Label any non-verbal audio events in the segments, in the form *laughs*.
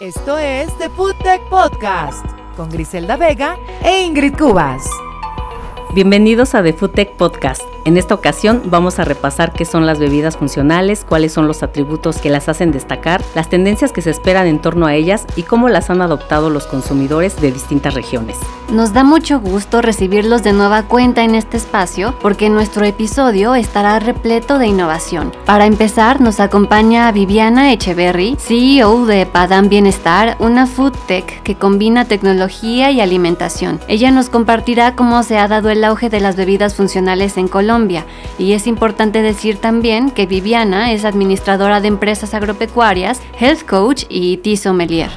Esto es The Food Tech Podcast con Griselda Vega e Ingrid Cubas. Bienvenidos a The Food Tech Podcast en esta ocasión vamos a repasar qué son las bebidas funcionales, cuáles son los atributos que las hacen destacar, las tendencias que se esperan en torno a ellas y cómo las han adoptado los consumidores de distintas regiones. Nos da mucho gusto recibirlos de nueva cuenta en este espacio porque nuestro episodio estará repleto de innovación. Para empezar, nos acompaña Viviana Echeverry, CEO de Padam Bienestar, una food tech que combina tecnología y alimentación. Ella nos compartirá cómo se ha dado el auge de las bebidas funcionales en Colombia y es importante decir también que Viviana es administradora de empresas agropecuarias, health coach y tea sommelier.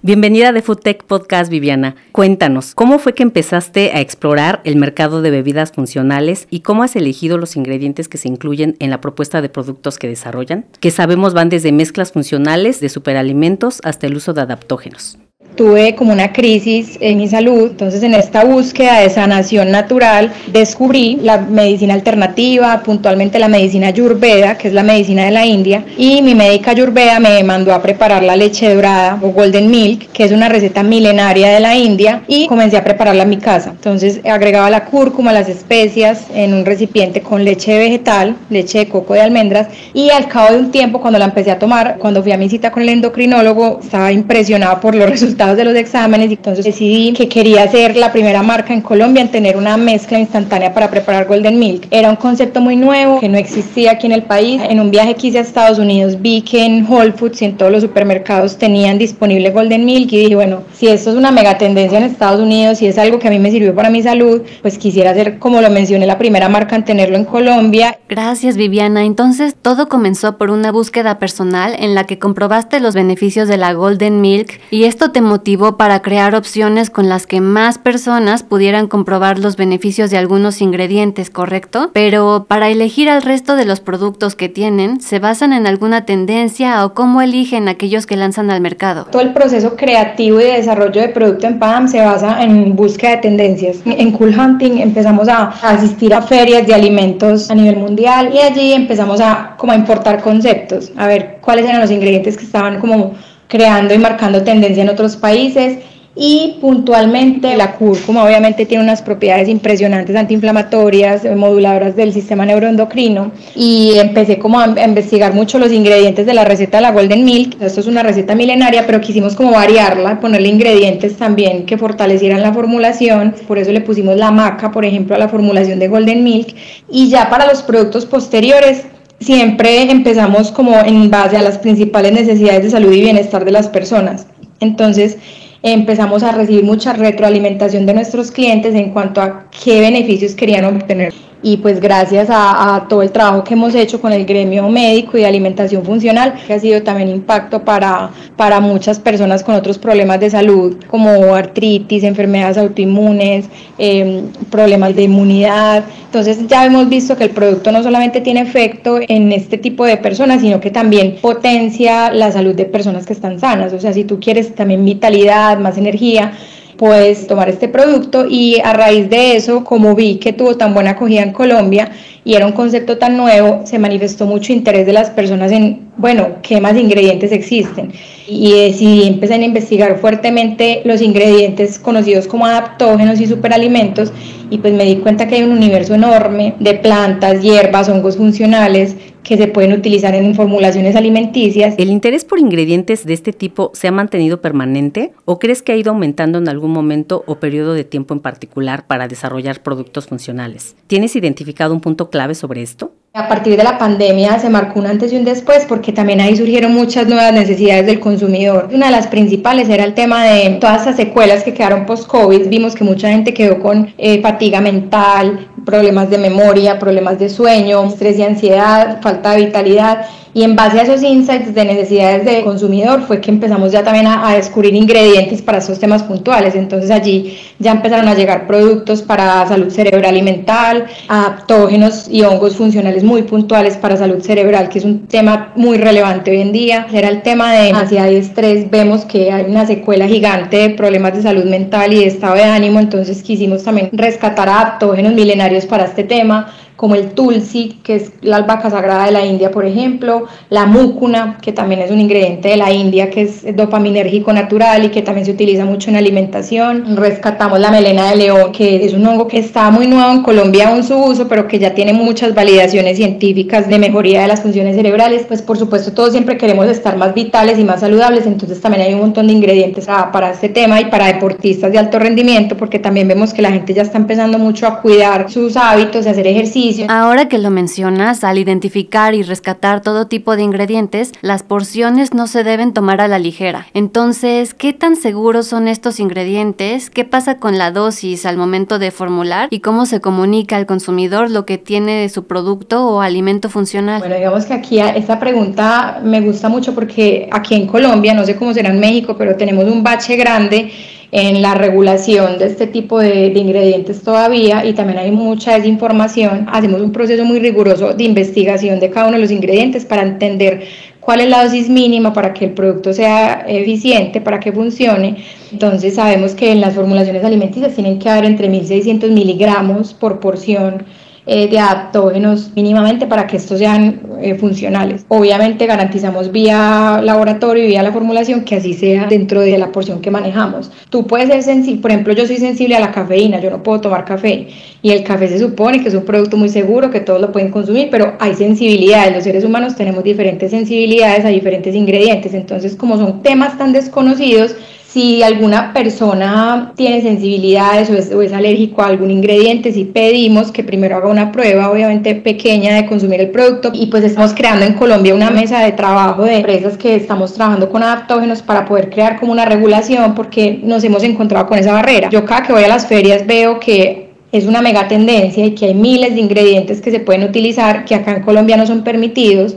Bienvenida de Foodtech Podcast, Viviana. Cuéntanos, ¿cómo fue que empezaste a explorar el mercado de bebidas funcionales y cómo has elegido los ingredientes que se incluyen en la propuesta de productos que desarrollan? Que sabemos van desde mezclas funcionales de superalimentos hasta el uso de adaptógenos tuve como una crisis en mi salud, entonces en esta búsqueda de sanación natural descubrí la medicina alternativa, puntualmente la medicina ayurveda, que es la medicina de la India, y mi médica ayurveda me mandó a preparar la leche dorada o golden milk, que es una receta milenaria de la India, y comencé a prepararla en mi casa. Entonces agregaba la cúrcuma, las especias en un recipiente con leche vegetal, leche de coco de almendras, y al cabo de un tiempo cuando la empecé a tomar, cuando fui a mi cita con el endocrinólogo, estaba impresionada por los *laughs* resultados de los exámenes y entonces decidí que quería ser la primera marca en Colombia en tener una mezcla instantánea para preparar Golden Milk. Era un concepto muy nuevo que no existía aquí en el país. En un viaje que hice a Estados Unidos vi que en Whole Foods y en todos los supermercados tenían disponible Golden Milk y dije, bueno, si esto es una mega tendencia en Estados Unidos y es algo que a mí me sirvió para mi salud, pues quisiera ser, como lo mencioné, la primera marca en tenerlo en Colombia. Gracias Viviana. Entonces todo comenzó por una búsqueda personal en la que comprobaste los beneficios de la Golden Milk y esto te motivó motivo para crear opciones con las que más personas pudieran comprobar los beneficios de algunos ingredientes, ¿correcto? Pero para elegir al resto de los productos que tienen, ¿se basan en alguna tendencia o cómo eligen aquellos que lanzan al mercado? Todo el proceso creativo y de desarrollo de producto en PAM se basa en búsqueda de tendencias. En Cool Hunting empezamos a asistir a ferias de alimentos a nivel mundial y allí empezamos a como a importar conceptos, a ver cuáles eran los ingredientes que estaban como creando y marcando tendencia en otros países y puntualmente la cúrcuma obviamente tiene unas propiedades impresionantes antiinflamatorias, moduladoras del sistema neuroendocrino y empecé como a investigar mucho los ingredientes de la receta de la Golden Milk. Esto es una receta milenaria, pero quisimos como variarla, ponerle ingredientes también que fortalecieran la formulación, por eso le pusimos la maca, por ejemplo, a la formulación de Golden Milk y ya para los productos posteriores siempre empezamos como en base a las principales necesidades de salud y bienestar de las personas. Entonces, empezamos a recibir mucha retroalimentación de nuestros clientes en cuanto a qué beneficios querían obtener y pues gracias a, todo el trabajo que hemos hecho con el gremio médico y de alimentación funcional, que ha sido también impacto para, para muchas personas con otros problemas de salud, como artritis, enfermedades autoinmunes, em, problemas de inmunidad. Entonces ya hemos visto que el producto no solamente tiene efecto en este tipo de personas, sino que también potencia la salud de personas que están sanas. O sea, si tú quieres también vitalidad, más energía, puedes tomar este producto y a raíz de eso, como vi que tuvo tan buena acogida en Colombia y era un concepto tan nuevo, se manifestó mucho interés de las personas en, bueno, qué más ingredientes existen. Y decidí empezar a investigar fuertemente los ingredientes conocidos como adaptógenos y superalimentos y pues me di cuenta que hay un universo enorme de plantas, hierbas, hongos funcionales que se pueden utilizar en formulaciones alimenticias. ¿El interés por ingredientes de este tipo se ha mantenido permanente o crees que ha ido aumentando en algún momento o periodo de tiempo en particular para desarrollar productos funcionales? ¿Tienes identificado un punto clave sobre esto? A partir de la pandemia se marcó un antes y un después porque también ahí surgieron muchas nuevas necesidades del consumidor. Una de las principales era el tema de todas esas secuelas que quedaron post-COVID. Vimos que mucha gente quedó con eh, fatiga mental, problemas de memoria, problemas de sueño, estrés y ansiedad, falta de vitalidad y en base a esos insights de necesidades del consumidor fue que empezamos ya también a, descubrir ingredientes para esos temas puntuales. Entonces allí ya empezaron a llegar productos para salud cerebral y mental, adaptógenos y hongos funcionales muy puntuales para salud cerebral, que es un tema muy relevante hoy en día. Era el tema de ansiedad y estrés. Vemos que hay una secuela gigante de problemas de salud mental y de estado de ánimo. Entonces quisimos también rescatar adaptógenos milenarios para este tema como el tulsi, que es la albahaca sagrada de la India, por ejemplo, la múcuna, que también es un ingrediente de la India, que es dopaminérgico natural y que también se utiliza mucho en alimentación. Rescatamos la melena de león, que es un hongo que está muy nuevo en Colombia en su uso, pero que ya tiene muchas validaciones científicas de mejoría de las funciones cerebrales. Pues por supuesto todos siempre queremos estar más vitales y más saludables, entonces también hay un montón de ingredientes para este tema y para deportistas de alto rendimiento, porque también vemos que la gente ya está empezando mucho a cuidar sus hábitos, de hacer ejercicio Ahora que lo mencionas, al identificar y rescatar todo tipo de ingredientes, las porciones no se deben tomar a la ligera. Entonces, ¿qué tan seguros son estos ingredientes? ¿Qué pasa con la dosis al momento de formular? ¿Y cómo se comunica al consumidor lo que tiene de su producto o alimento funcional? Bueno, digamos que aquí esta pregunta me gusta mucho porque aquí en Colombia, no sé cómo será en México, pero tenemos un bache grande en la regulación de este tipo de, ingredientes todavía y también hay mucha desinformación. Hacemos un proceso muy riguroso de investigación de cada uno de los ingredientes para entender cuál es la dosis mínima para que el producto sea eficiente, para que funcione. Entonces sabemos que en las formulaciones alimenticias tienen que haber entre 1.600 miligramos por porción eh, de adaptógenos mínimamente para que estos sean eh, funcionales. Obviamente garantizamos vía laboratorio y vía la formulación que así sea dentro de la porción que manejamos. Tú puedes ser sensible, por ejemplo, yo soy sensible a la cafeína, yo no puedo tomar café y el café se supone que es un producto muy seguro, que todos lo pueden consumir, pero hay sensibilidades. Los seres humanos tenemos diferentes sensibilidades a diferentes ingredientes, entonces como son temas tan desconocidos, si alguna persona tiene sensibilidades o es, alérgico a algún ingrediente, si pedimos que primero haga una prueba, obviamente pequeña, de consumir el producto. Y pues estamos creando en Colombia una mesa de trabajo de empresas que estamos trabajando con adaptógenos para poder crear como una regulación porque nos hemos encontrado con esa barrera. Yo cada que voy a las ferias veo que es una mega tendencia y que hay miles de ingredientes que se pueden utilizar que acá en Colombia no son permitidos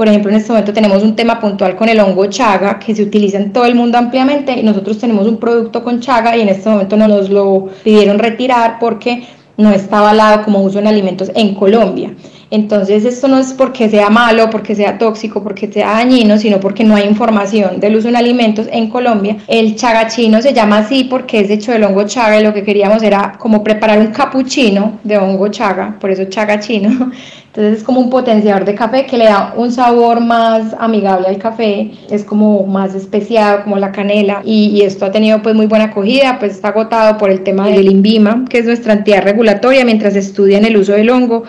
por ejemplo, en este momento tenemos un tema puntual con el hongo chaga que se utiliza en todo el mundo ampliamente y nosotros tenemos un producto con chaga y en este momento no nos lo pidieron retirar porque no está avalado como uso en alimentos en Colombia. Entonces esto no es porque sea malo, porque sea tóxico, porque sea dañino, sino porque no hay información del uso en alimentos en Colombia. El chagachino se llama así porque es hecho del hongo chaga y lo que queríamos era como preparar un capuchino de hongo chaga, por eso chagachino. *laughs* Entonces es como un potenciador de café que le da un sabor más amigable al café, es como más especiado, como la canela, y, esto ha tenido pues muy buena acogida, pues está agotado por el tema del INVIMA, que es nuestra entidad regulatoria mientras estudian el uso del hongo,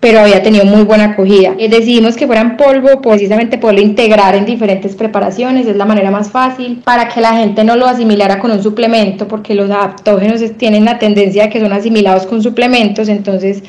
pero había tenido muy buena acogida. Eh, decidimos que fueran polvo precisamente poderlo integrar en diferentes preparaciones, es la manera más fácil para que la gente no lo asimilara con un suplemento, porque los adaptógenos tienen la tendencia de que son asimilados con suplementos, entonces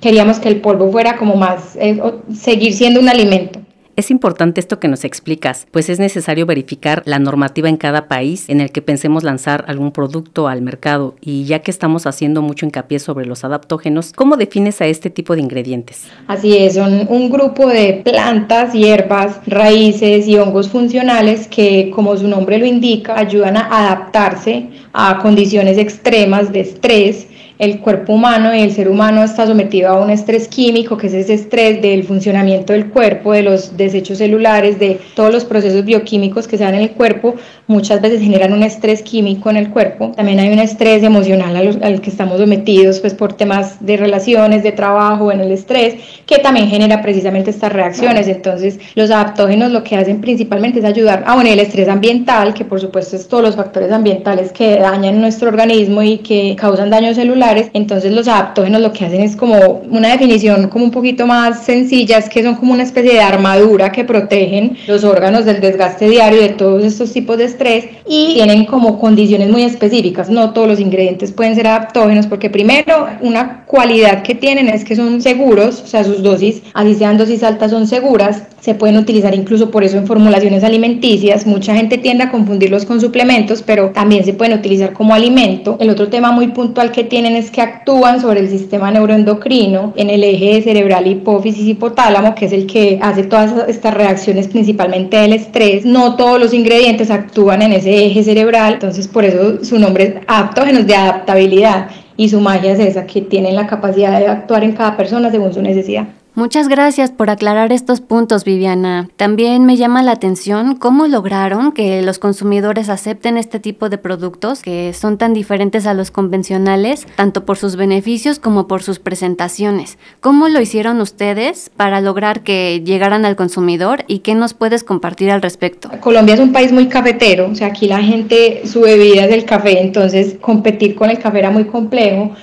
queríamos que el polvo fuera como más, eh, seguir siendo un alimento. Es importante esto que nos explicas, pues es necesario verificar la normativa en cada país en el que pensemos lanzar algún producto al mercado y ya que estamos haciendo mucho hincapié sobre los adaptógenos, ¿cómo defines a este tipo de ingredientes? Así es, son un grupo de plantas, hierbas, raíces y hongos funcionales que, como su nombre lo indica, ayudan a adaptarse a condiciones extremas de estrés el cuerpo humano y el ser humano está sometido a un estrés químico, que es ese estrés del funcionamiento del cuerpo, de los desechos celulares, de todos los procesos bioquímicos que se dan en el cuerpo, muchas veces generan un estrés químico en el cuerpo. También hay un estrés emocional al, que estamos sometidos pues, por temas de relaciones, de trabajo, en el estrés, que también genera precisamente estas reacciones. Entonces, los adaptógenos lo que hacen principalmente es ayudar a, bueno, el estrés ambiental, que por supuesto es todos los factores ambientales que dañan nuestro organismo y que causan daño celular entonces los adaptógenos lo que hacen es como una definición como un poquito más sencilla, es que son como una especie de armadura que protegen los órganos del desgaste diario de todos estos tipos de estrés y tienen como condiciones muy específicas, no todos los ingredientes pueden ser adaptógenos porque primero una cualidad que tienen es que son seguros, o sea sus dosis, así sean dosis altas son seguras, se pueden utilizar incluso por eso en formulaciones alimenticias, mucha gente tiende a confundirlos con suplementos, pero también se pueden utilizar como alimento. El otro tema muy puntual que tienen es que actúan sobre el sistema neuroendocrino en el eje cerebral hipófisis hipotálamo, que es el que hace todas estas reacciones principalmente del estrés. No todos los ingredientes actúan en ese eje cerebral, entonces por eso su nombre es adaptógenos de adaptabilidad y su magia es esa, que tienen la capacidad de actuar en cada persona según su necesidad. Muchas gracias por aclarar estos puntos, Viviana. También me llama la atención cómo lograron que los consumidores acepten este tipo de productos que son tan diferentes a los convencionales, tanto por sus beneficios como por sus presentaciones. ¿Cómo lo hicieron ustedes para lograr que llegaran al consumidor y qué nos puedes compartir al respecto? Colombia es un país muy cafetero, o sea, aquí la gente, su bebida es el café, entonces competir con el café era muy complejo.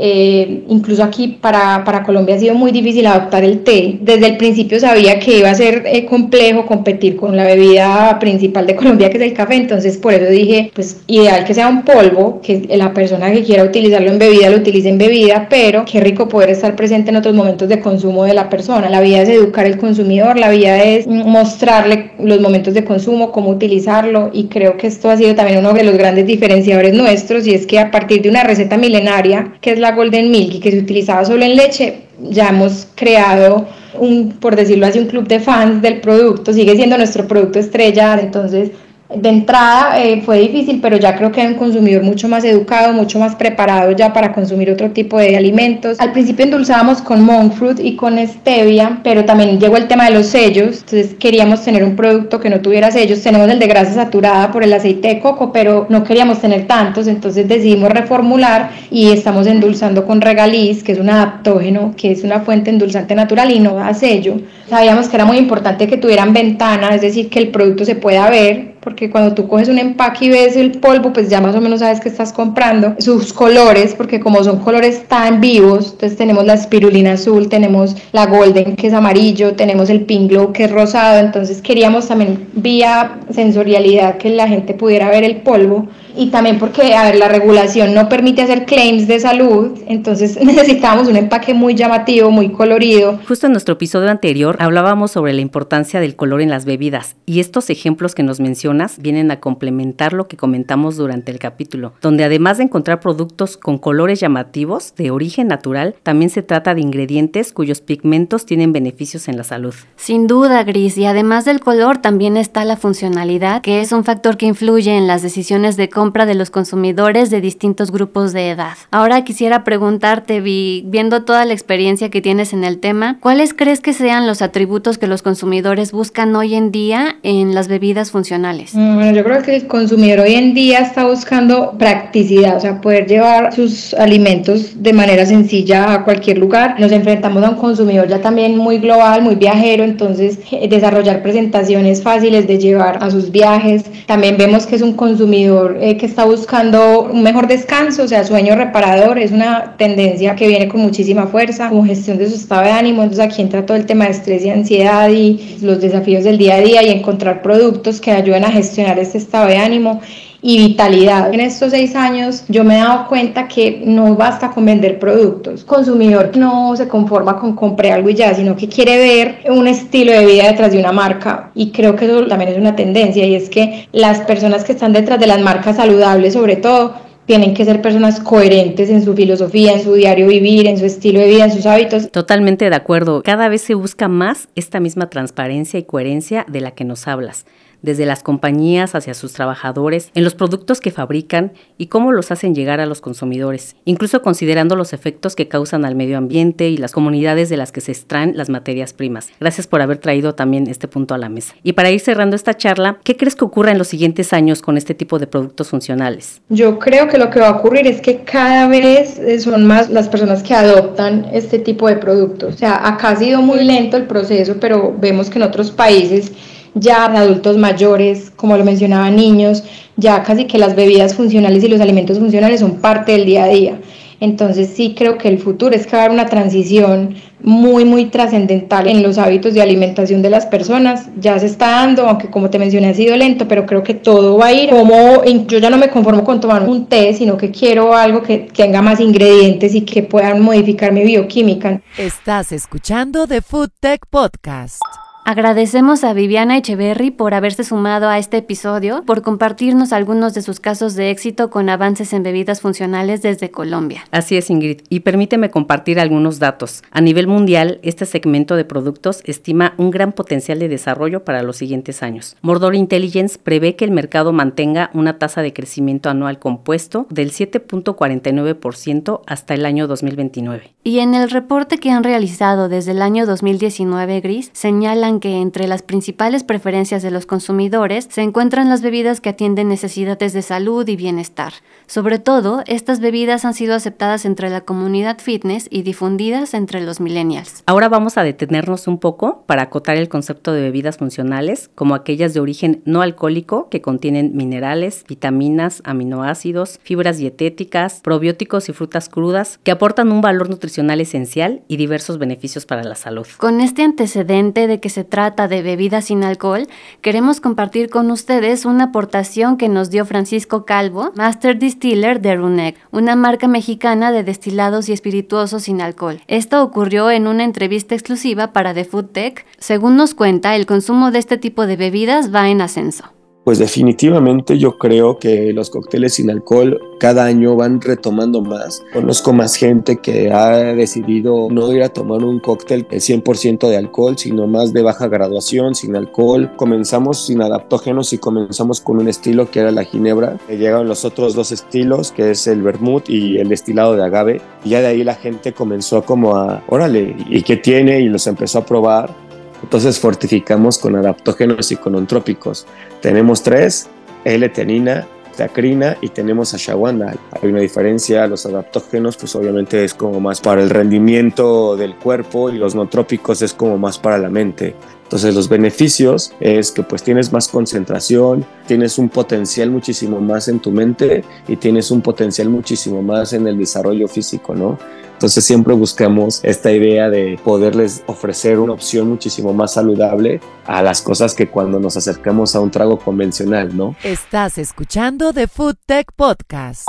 Eh, incluso aquí para, para, Colombia ha sido muy difícil adoptar el té. Desde el principio sabía que iba a ser eh, complejo competir con la bebida principal de Colombia, que es el café, entonces por eso dije, pues ideal que sea un polvo, que la persona que quiera utilizarlo en bebida lo utilice en bebida, pero qué rico poder estar presente en otros momentos de consumo de la persona. La vida es educar al consumidor, la vida es mostrarle los momentos de consumo, cómo utilizarlo y creo que esto ha sido también uno de los grandes diferenciadores nuestros y es que a partir de una receta milenaria, que es la Golden Milk y que se utilizaba solo en leche, ya hemos creado un, por decirlo así, un club de fans del producto, sigue siendo nuestro producto estrella, entonces de entrada eh, fue difícil, pero ya creo que hay un consumidor mucho más educado, mucho más preparado ya para consumir otro tipo de alimentos. Al principio endulzábamos con monk fruit y con stevia, pero también llegó el tema de los sellos, entonces queríamos tener un producto que no tuviera sellos. Tenemos el de grasa saturada por el aceite de coco, pero no queríamos tener tantos, entonces decidimos reformular y estamos endulzando con regaliz, que es un adaptógeno, que es una fuente endulzante natural y no da sello. Sabíamos que era muy importante que tuvieran ventana, es decir, que el producto se pueda ver porque cuando tú coges un empaque y ves el polvo, pues ya más o menos sabes que estás comprando. Sus colores, porque como son colores tan vivos, entonces tenemos la espirulina azul, tenemos la golden que es amarillo, tenemos el pink glow que es rosado, entonces queríamos también vía sensorialidad que la gente pudiera ver el polvo y también porque, a ver, la regulación no permite hacer claims de salud, entonces *laughs* necesitábamos un empaque muy llamativo, muy colorido. Justo en nuestro episodio anterior hablábamos sobre la importancia del color en las bebidas y estos ejemplos que nos mencionas vienen a complementar lo que comentamos durante el capítulo, donde además de encontrar productos con colores llamativos de origen natural, también se trata de ingredientes cuyos pigmentos tienen beneficios en la salud. Sin duda, Gris, y además del color también está la funcionalidad, que es un factor que influye en las decisiones de compra de los consumidores de distintos grupos de edad. Ahora quisiera preguntarte, Vi, viendo toda la experiencia que tienes en el tema, ¿cuáles crees que sean los atributos que los consumidores buscan hoy en día en las bebidas funcionales? Mm, bueno, yo creo que el consumidor hoy en día está buscando practicidad, o sea, poder llevar sus alimentos de manera sencilla a cualquier lugar. Nos enfrentamos a un consumidor ya también muy global, muy viajero, entonces eh, desarrollar presentaciones fáciles de llevar a sus viajes. También vemos que es un consumidor eh, que está buscando un mejor descanso, o sea, sueño reparador, es una tendencia que viene con muchísima fuerza, como gestión de su estado de ánimo, entonces aquí entra todo el tema de estrés y ansiedad y los desafíos del día a día y encontrar productos que ayuden a gestionar este estado de ánimo y vitalidad. En estos seis años yo me he dado cuenta que no basta con vender productos. consumidor no se conforma con comprar algo y ya, sino que quiere ver un estilo de vida detrás de una marca. Y creo que eso también es una tendencia y es que las personas que están detrás de las marcas saludables, sobre todo, tienen que ser personas coherentes en su filosofía, en su diario vivir, en su estilo de vida, en sus hábitos. Totalmente de acuerdo. Cada vez se busca más esta misma transparencia y coherencia de la que nos hablas desde las compañías hacia sus trabajadores, en los productos que fabrican y cómo los hacen llegar a los consumidores, incluso considerando los efectos que causan al medio ambiente y las comunidades de las que se extraen las materias primas. Gracias por haber traído también este punto a la mesa. Y para ir cerrando esta charla, ¿qué crees que ocurra en los siguientes años con este tipo de productos funcionales? Yo creo que lo que va a ocurrir es que cada vez son más las personas que adoptan este tipo de productos. O sea, acá ha sido muy lento el proceso, pero vemos que en otros países ya adultos mayores, como lo mencionaba, niños, ya casi que las bebidas funcionales y los alimentos funcionales son parte del día a día. Entonces sí creo que el futuro es que va a haber una transición muy, muy trascendental en los hábitos de alimentación de las personas. Ya se está dando, aunque como te mencioné ha sido lento, pero creo que todo va a ir como yo ya no me conformo con tomar un té, sino que quiero algo que tenga más ingredientes y que puedan modificar mi bioquímica. Estás escuchando The Food Tech Podcast. Agradecemos a Viviana Echeverry por haberse sumado a este episodio, por compartirnos algunos de sus casos de éxito con avances en bebidas funcionales desde Colombia. Así es, Ingrid. Y permíteme compartir algunos datos. A nivel mundial, este segmento de productos estima un gran potencial de desarrollo para los siguientes años. Mordor Intelligence prevé que el mercado mantenga una tasa de crecimiento anual compuesto del 7.49% hasta el año 2029. Y en el reporte que han realizado desde el año 2019, Gris, señalan que entre las principales preferencias de los consumidores se encuentran las bebidas que atienden necesidades de salud y bienestar. Sobre todo, estas bebidas han sido aceptadas entre la comunidad fitness y difundidas entre los millennials. Ahora vamos a detenernos un poco para acotar el concepto de bebidas funcionales, como aquellas de origen no alcohólico que contienen minerales, vitaminas, aminoácidos, fibras dietéticas, probióticos y frutas crudas que aportan un valor nutricional esencial y diversos beneficios para la salud. Con este antecedente de que se trata de bebidas sin alcohol, queremos compartir con ustedes una aportación que nos dio Francisco Calvo, Master Distiller de Runec, una marca mexicana de destilados y espirituosos sin alcohol. Esto ocurrió en una entrevista exclusiva para The Food Tech. Según nos cuenta, el consumo de este tipo de bebidas va en ascenso. Pues definitivamente yo creo que los cócteles sin alcohol cada año van retomando más. Conozco más gente que ha decidido no ir a tomar un cóctel 100% de alcohol, sino más de baja graduación, sin alcohol. Comenzamos sin adaptógenos y comenzamos con un estilo que era la ginebra. Llegaron los otros dos estilos, que es el vermut y el destilado de agave. Y ya de ahí la gente comenzó como a, órale, ¿y qué tiene? Y los empezó a probar entonces fortificamos con adaptógenos y con ontrópicos. Tenemos tres, L-tenina, tacrina y tenemos ashwagandha. Hay una diferencia, los adaptógenos pues obviamente es como más para el rendimiento del cuerpo y los no trópicos es como más para la mente. Entonces los beneficios es que pues tienes más concentración, tienes un potencial muchísimo más en tu mente y tienes un potencial muchísimo más en el desarrollo físico, ¿no? Entonces siempre buscamos esta idea de poderles ofrecer una opción muchísimo más saludable a las cosas que cuando nos acercamos a un trago convencional, ¿no? Estás escuchando The Food Tech Podcast.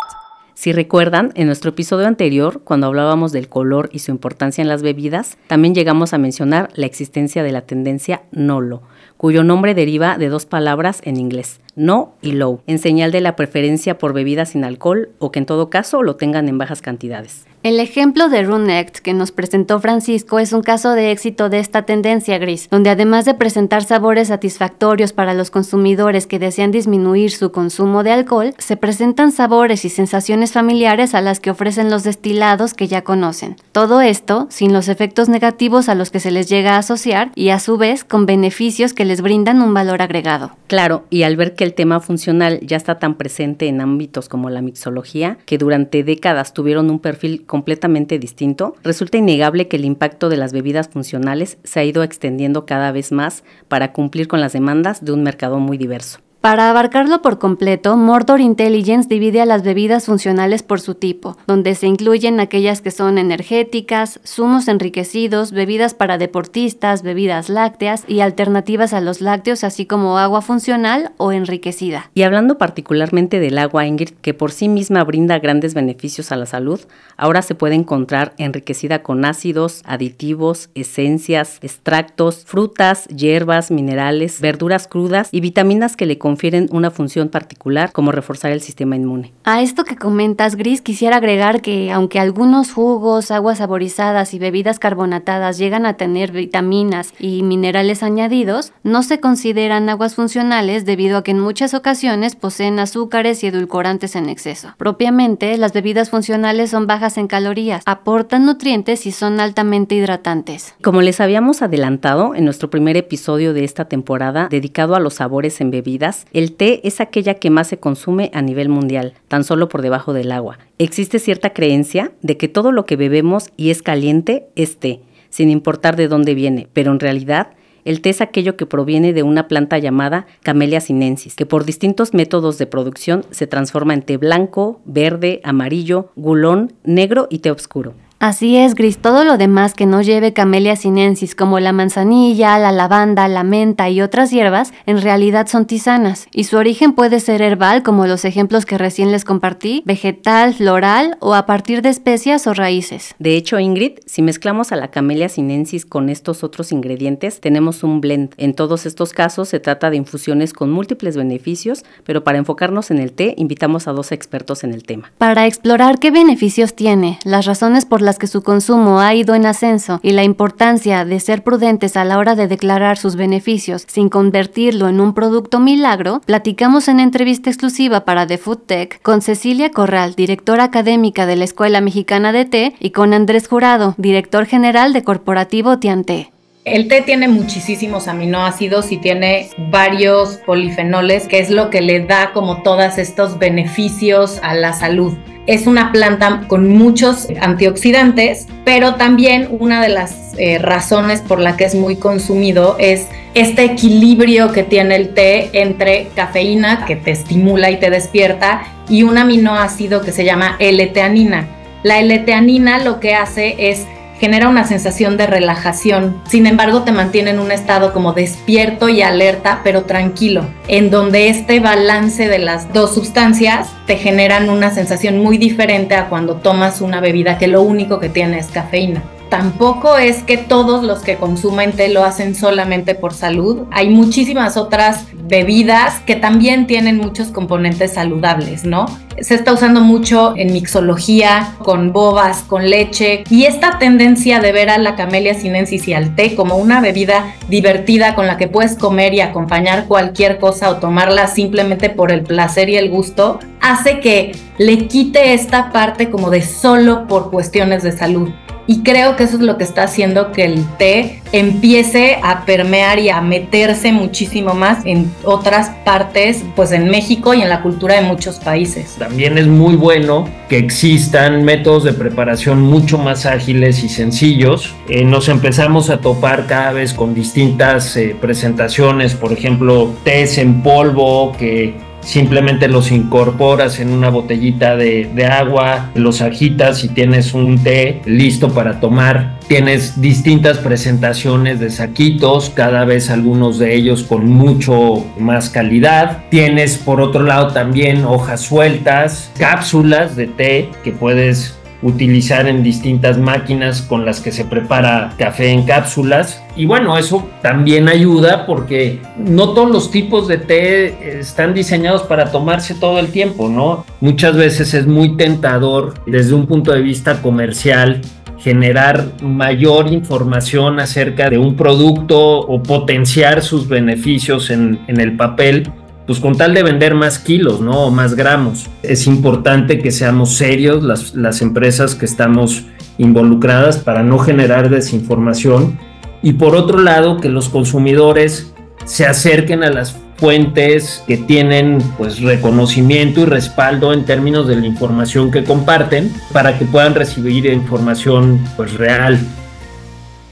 Si recuerdan, en nuestro episodio anterior, cuando hablábamos del color y su importancia en las bebidas, también llegamos a mencionar la existencia de la tendencia NOLO, cuyo nombre deriva de dos palabras en inglés, no y low, en señal de la preferencia por bebidas sin alcohol o que en todo caso lo tengan en bajas cantidades. El ejemplo de Runect que nos presentó Francisco es un caso de éxito de esta tendencia gris, donde además de presentar sabores satisfactorios para los consumidores que desean disminuir su consumo de alcohol, se presentan sabores y sensaciones familiares a las que ofrecen los destilados que ya conocen. Todo esto sin los efectos negativos a los que se les llega a asociar y a su vez con beneficios que les brindan un valor agregado. Claro, y al ver que el tema funcional ya está tan presente en ámbitos como la mixología, que durante décadas tuvieron un perfil completamente distinto, resulta innegable que el impacto de las bebidas funcionales se ha ido extendiendo cada vez más para cumplir con las demandas de un mercado muy diverso. Para abarcarlo por completo, Mordor Intelligence divide a las bebidas funcionales por su tipo, donde se incluyen aquellas que son energéticas, zumos enriquecidos, bebidas para deportistas, bebidas lácteas y alternativas a los lácteos, así como agua funcional o enriquecida. Y hablando particularmente del agua Ingrid, que por sí misma brinda grandes beneficios a la salud, ahora se puede encontrar enriquecida con ácidos, aditivos, esencias, extractos, frutas, hierbas, minerales, verduras crudas y vitaminas que le confieren una función particular como reforzar el sistema inmune. A esto que comentas, Gris, quisiera agregar que aunque algunos jugos, aguas saborizadas y bebidas carbonatadas llegan a tener vitaminas y minerales añadidos, no se consideran aguas funcionales debido a que en muchas ocasiones poseen azúcares y edulcorantes en exceso. Propiamente, las bebidas funcionales son bajas en calorías, aportan nutrientes y son altamente hidratantes. Como les habíamos adelantado en nuestro primer episodio de esta temporada dedicado a los sabores en bebidas, el té es aquella que más se consume a nivel mundial, tan solo por debajo del agua. Existe cierta creencia de que todo lo que bebemos y es caliente es té, sin importar de dónde viene, pero en realidad el té es aquello que proviene de una planta llamada Camellia sinensis, que por distintos métodos de producción se transforma en té blanco, verde, amarillo, gulón, negro y té oscuro. Así es, Gris, todo lo demás que no lleve Camellia sinensis, como la manzanilla, la lavanda, la menta y otras hierbas, en realidad son tisanas, y su origen puede ser herbal, como los ejemplos que recién les compartí, vegetal, floral o a partir de especias o raíces. De hecho, Ingrid, si mezclamos a la Camellia sinensis con estos otros ingredientes, tenemos un blend. En todos estos casos se trata de infusiones con múltiples beneficios, pero para enfocarnos en el té, invitamos a dos expertos en el tema. Para explorar qué beneficios tiene, las razones por las que su consumo ha ido en ascenso y la importancia de ser prudentes a la hora de declarar sus beneficios sin convertirlo en un producto milagro, platicamos en entrevista exclusiva para The Food Tech con Cecilia Corral, directora académica de la Escuela Mexicana de Té, y con Andrés Jurado, director general de Corporativo Tianté. El té tiene muchísimos aminoácidos y tiene varios polifenoles, que es lo que le da como todos estos beneficios a la salud. Es una planta con muchos antioxidantes, pero también una de las eh, razones por la que es muy consumido es este equilibrio que tiene el té entre cafeína, que te estimula y te despierta, y un aminoácido que se llama L-teanina. La L-teanina lo que hace es genera una sensación de relajación. Sin embargo, te mantiene en un estado como despierto y alerta, pero tranquilo, en donde este balance de las dos sustancias te generan una sensación muy diferente a cuando tomas una bebida que lo único que tiene es cafeína tampoco es que todos los que consumen té lo hacen solamente por salud. Hay muchísimas otras bebidas que también tienen muchos componentes saludables, ¿no? Se está usando mucho en mixología, con bobas, con leche, y esta tendencia de ver a la camelia sinensis y al té como una bebida divertida con la que puedes comer y acompañar cualquier cosa o tomarla simplemente por el placer y el gusto, hace que le quite esta parte como de solo por cuestiones de salud. Y creo que eso es lo que está haciendo que el té empiece a permear y a meterse muchísimo más en otras partes, pues en México y en la cultura de muchos países. También es muy bueno que existan métodos de preparación mucho más ágiles y sencillos. Eh, nos empezamos a topar cada vez con distintas eh, presentaciones, por ejemplo, tés en polvo que simplemente los incorporas en una botellita de, agua, los agitas y tienes un té listo para tomar. Tienes distintas presentaciones de saquitos, cada vez algunos de ellos con mucho más calidad. Tienes por otro lado también hojas sueltas, cápsulas de té que puedes utilizar en distintas máquinas con las que se prepara café en cápsulas. Y bueno, eso también ayuda porque no todos los tipos de té están diseñados para tomarse todo el tiempo, ¿no? Muchas veces es muy tentador desde un punto de vista comercial generar mayor información acerca de un producto o potenciar sus beneficios en, en el papel pues con tal de vender más kilos, ¿no? O más gramos. Es importante que seamos serios las, las empresas que estamos involucradas para no generar desinformación. Y por otro lado, que los consumidores se acerquen a las fuentes que tienen pues reconocimiento y respaldo en términos de la información que comparten para que puedan recibir información pues real.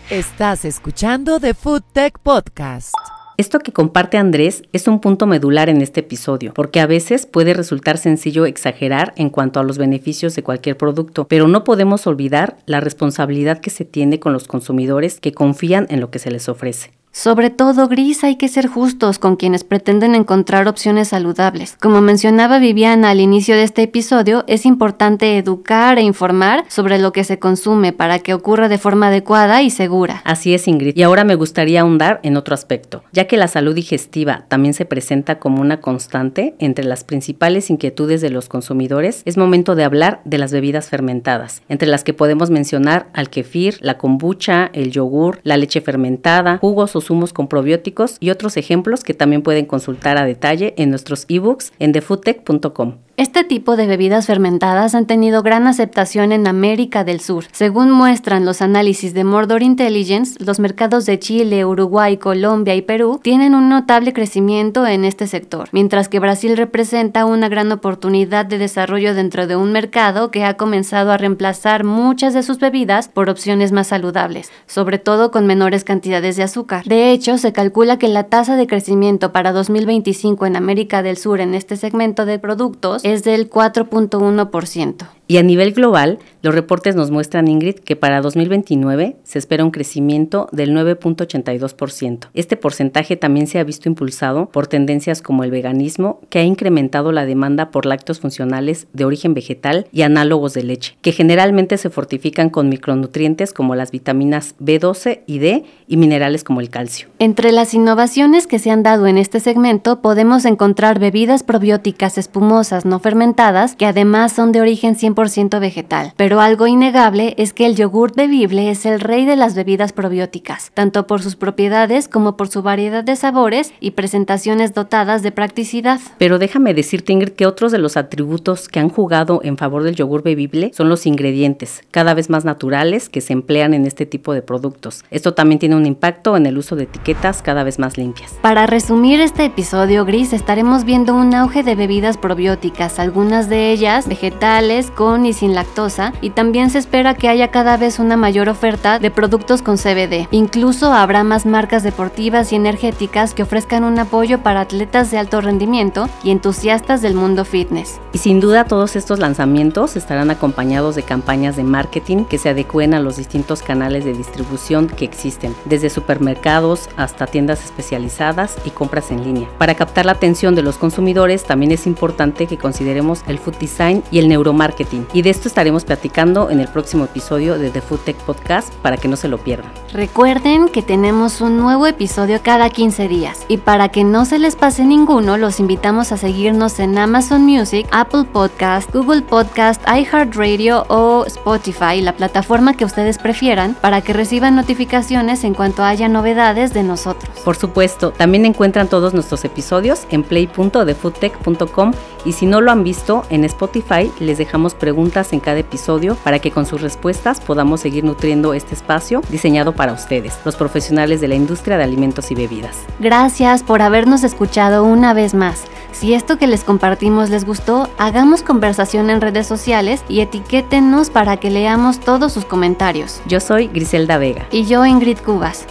Estás escuchando The Food Tech Podcast. Esto que comparte Andrés es un punto medular en este episodio, porque a veces puede resultar sencillo exagerar en cuanto a los beneficios de cualquier producto, pero no podemos olvidar la responsabilidad que se tiene con los consumidores que confían en lo que se les ofrece. Sobre todo, Gris, hay que ser justos con quienes pretenden encontrar opciones saludables. Como mencionaba Viviana al inicio de este episodio, es importante educar e informar sobre lo que se consume para que ocurra de forma adecuada y segura. Así es, Ingrid. Y ahora me gustaría ahondar en otro aspecto, ya que la salud digestiva también se presenta como una constante entre las principales inquietudes de los consumidores, es momento de hablar de las bebidas fermentadas, entre las que podemos mencionar al kefir, la kombucha, el yogur, la leche fermentada, jugos o consumos con probióticos y otros ejemplos que también pueden consultar a detalle en nuestros ebooks en thefoodtech.com. Este tipo de bebidas fermentadas han tenido gran aceptación en América del Sur. Según muestran los análisis de Mordor Intelligence, los mercados de Chile, Uruguay, Colombia y Perú tienen un notable crecimiento en este sector, mientras que Brasil representa una gran oportunidad de desarrollo dentro de un mercado que ha comenzado a reemplazar muchas de sus bebidas por opciones más saludables, sobre todo con menores cantidades de azúcar. De hecho, se calcula que la tasa de crecimiento para 2025 en América del Sur en este segmento de productos es del 4.1%. Y a nivel global, los reportes nos muestran, Ingrid, que para 2029 se espera un crecimiento del 9.82%. Este porcentaje también se ha visto impulsado por tendencias como el veganismo, que ha incrementado la demanda por lácteos funcionales de origen vegetal y análogos de leche, que generalmente se fortifican con micronutrientes como las vitaminas B12 y D y minerales como el calcio. Entre las innovaciones que se han dado en este segmento podemos encontrar bebidas probióticas espumosas no fermentadas que además son de origen 100% vegetal, pero algo innegable es que el yogur bebible es el rey de las bebidas probióticas, tanto por sus propiedades como por su variedad de sabores y presentaciones dotadas de practicidad. Pero déjame decirte, Ingrid, que otros de los atributos que han jugado en favor del yogur bebible son los ingredientes, cada vez más naturales que se emplean en este tipo de productos. Esto también tiene un impacto en el uso de etiquetas cada vez más limpias. Para resumir este episodio gris, estaremos viendo un auge de bebidas probióticas, algunas de ellas vegetales, con y sin lactosa, y también se espera que haya cada vez una mayor oferta de productos con CBD. Incluso habrá más marcas deportivas y energéticas que ofrezcan un apoyo para atletas de alto rendimiento y entusiastas del mundo fitness. Y sin duda todos estos lanzamientos estarán acompañados de campañas de marketing que se adecúen a los distintos canales de distribución que existen, desde supermercados hasta tiendas especializadas y compras en línea. Para captar la atención de los consumidores también es importante que consideremos el food design y el neuromarketing. Y de esto estaremos platicando en el próximo episodio de The Food Tech Podcast para que no se lo pierdan. Recuerden que tenemos un nuevo episodio cada 15 días y para que no se les pase ninguno, los invitamos a seguirnos en Amazon Music, Apple Podcast, Google Podcast, iHeartRadio o Spotify, la plataforma que ustedes prefieran, para que reciban notificaciones en cuanto haya novedades de nosotros. Por supuesto, también encuentran todos nuestros episodios en play.defoodtech.com y si no lo han visto, en Spotify les dejamos preguntas en cada episodio para que con sus respuestas podamos seguir nutriendo este espacio diseñado para ustedes, los profesionales de la industria de alimentos y bebidas. Gracias por habernos escuchado una vez más. Si esto que les compartimos les gustó, hagamos conversación en redes sociales y etiquétenos para que leamos todos sus comentarios. Yo soy Griselda Vega. Y yo Ingrid Cubas.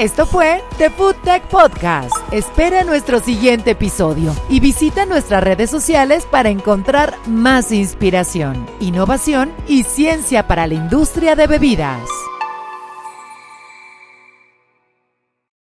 Esto fue The Food Tech Podcast. Espera nuestro siguiente episodio y visita nuestras redes sociales para encontrar más inspiración, innovación y ciencia para la industria de bebidas.